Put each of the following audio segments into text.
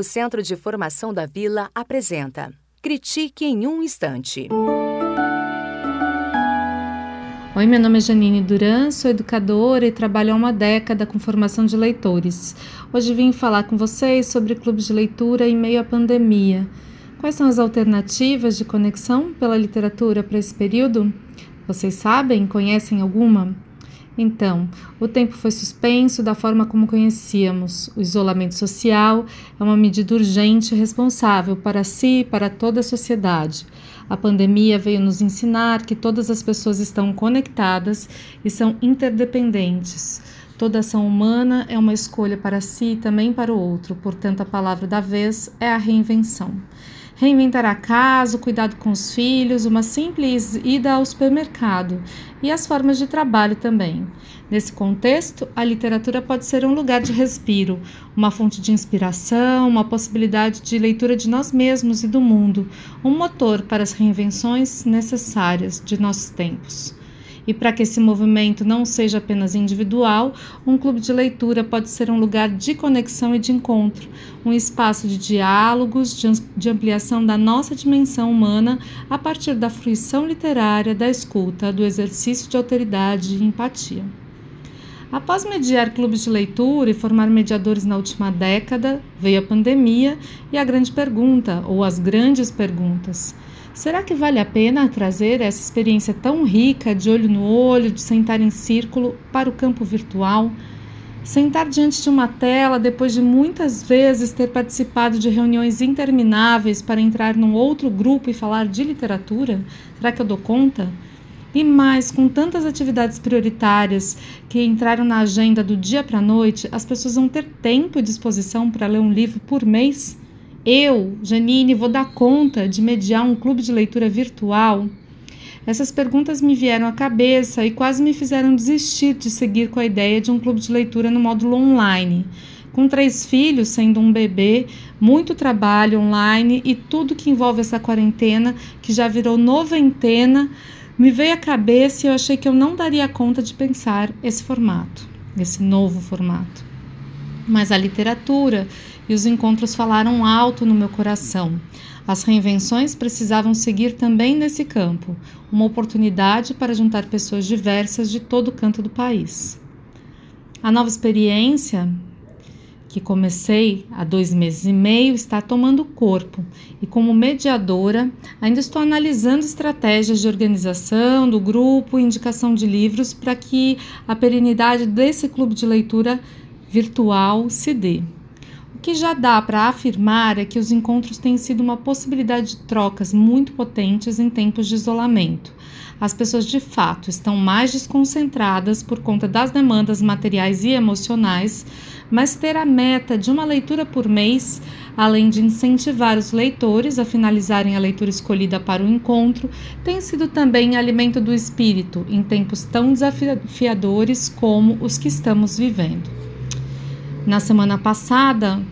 O Centro de Formação da Vila apresenta Critique em um Instante. Oi, meu nome é Janine Duran, sou educadora e trabalho há uma década com formação de leitores. Hoje vim falar com vocês sobre clubes de leitura em meio à pandemia. Quais são as alternativas de conexão pela literatura para esse período? Vocês sabem? Conhecem alguma? Então, o tempo foi suspenso da forma como conhecíamos. O isolamento social é uma medida urgente e responsável para si e para toda a sociedade. A pandemia veio nos ensinar que todas as pessoas estão conectadas e são interdependentes. Toda ação humana é uma escolha para si e também para o outro, portanto, a palavra da vez é a reinvenção reinventar a casa, o cuidado com os filhos, uma simples ida ao supermercado e as formas de trabalho também. Nesse contexto, a literatura pode ser um lugar de respiro, uma fonte de inspiração, uma possibilidade de leitura de nós mesmos e do mundo, um motor para as reinvenções necessárias de nossos tempos. E para que esse movimento não seja apenas individual, um clube de leitura pode ser um lugar de conexão e de encontro, um espaço de diálogos, de ampliação da nossa dimensão humana a partir da fruição literária, da escuta, do exercício de autoridade e empatia. Após mediar clubes de leitura e formar mediadores na última década, veio a pandemia e a grande pergunta, ou as grandes perguntas. Será que vale a pena trazer essa experiência tão rica de olho no olho, de sentar em círculo, para o campo virtual? Sentar diante de uma tela depois de muitas vezes ter participado de reuniões intermináveis para entrar num outro grupo e falar de literatura? Será que eu dou conta? E mais, com tantas atividades prioritárias que entraram na agenda do dia para a noite, as pessoas vão ter tempo e disposição para ler um livro por mês? Eu, Janine, vou dar conta de mediar um clube de leitura virtual? Essas perguntas me vieram à cabeça e quase me fizeram desistir de seguir com a ideia de um clube de leitura no módulo online. Com três filhos, sendo um bebê, muito trabalho online e tudo que envolve essa quarentena, que já virou noventena, me veio à cabeça e eu achei que eu não daria conta de pensar esse formato, esse novo formato. Mas a literatura e os encontros falaram alto no meu coração. As reinvenções precisavam seguir também nesse campo, uma oportunidade para juntar pessoas diversas de todo canto do país. A nova experiência que comecei há dois meses e meio está tomando corpo e, como mediadora, ainda estou analisando estratégias de organização do grupo e indicação de livros para que a perenidade desse clube de leitura virtual se dê. Que já dá para afirmar é que os encontros têm sido uma possibilidade de trocas muito potentes em tempos de isolamento. As pessoas de fato estão mais desconcentradas por conta das demandas materiais e emocionais, mas ter a meta de uma leitura por mês, além de incentivar os leitores a finalizarem a leitura escolhida para o encontro, tem sido também alimento do espírito em tempos tão desafiadores como os que estamos vivendo. Na semana passada,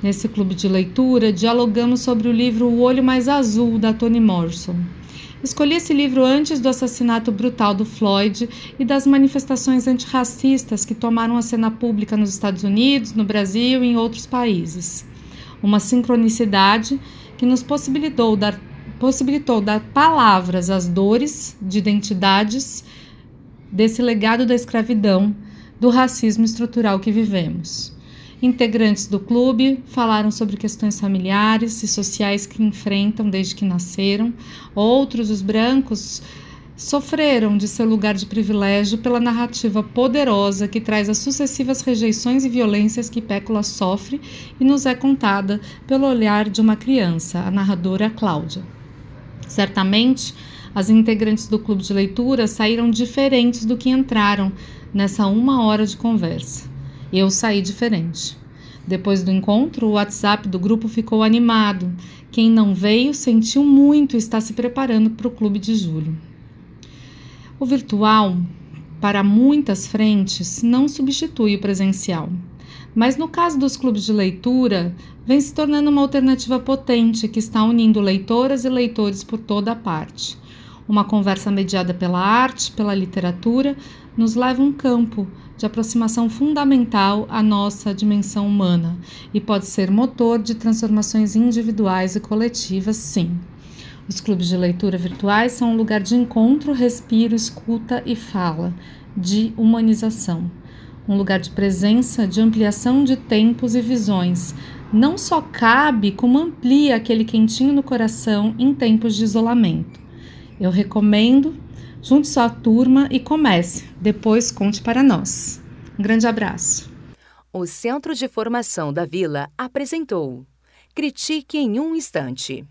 nesse clube de leitura, dialogamos sobre o livro O Olho Mais Azul, da Toni Morrison. Escolhi esse livro antes do assassinato brutal do Floyd e das manifestações antirracistas que tomaram a cena pública nos Estados Unidos, no Brasil e em outros países. Uma sincronicidade que nos possibilitou dar, possibilitou dar palavras às dores de identidades desse legado da escravidão, do racismo estrutural que vivemos. Integrantes do clube falaram sobre questões familiares e sociais que enfrentam desde que nasceram. Outros, os brancos, sofreram de seu lugar de privilégio pela narrativa poderosa que traz as sucessivas rejeições e violências que Pécula sofre e nos é contada pelo olhar de uma criança, a narradora Cláudia. Certamente, as integrantes do clube de leitura saíram diferentes do que entraram nessa uma hora de conversa. Eu saí diferente. Depois do encontro, o WhatsApp do grupo ficou animado. Quem não veio sentiu muito e está se preparando para o clube de julho. O virtual, para muitas frentes, não substitui o presencial. Mas no caso dos clubes de leitura, vem se tornando uma alternativa potente que está unindo leitoras e leitores por toda a parte. Uma conversa mediada pela arte, pela literatura, nos leva a um campo de aproximação fundamental à nossa dimensão humana e pode ser motor de transformações individuais e coletivas, sim. Os clubes de leitura virtuais são um lugar de encontro, respiro, escuta e fala, de humanização. Um lugar de presença, de ampliação de tempos e visões. Não só cabe, como amplia aquele quentinho no coração em tempos de isolamento. Eu recomendo Junte sua turma e comece. Depois conte para nós. Um grande abraço. O Centro de Formação da Vila apresentou Critique em um Instante.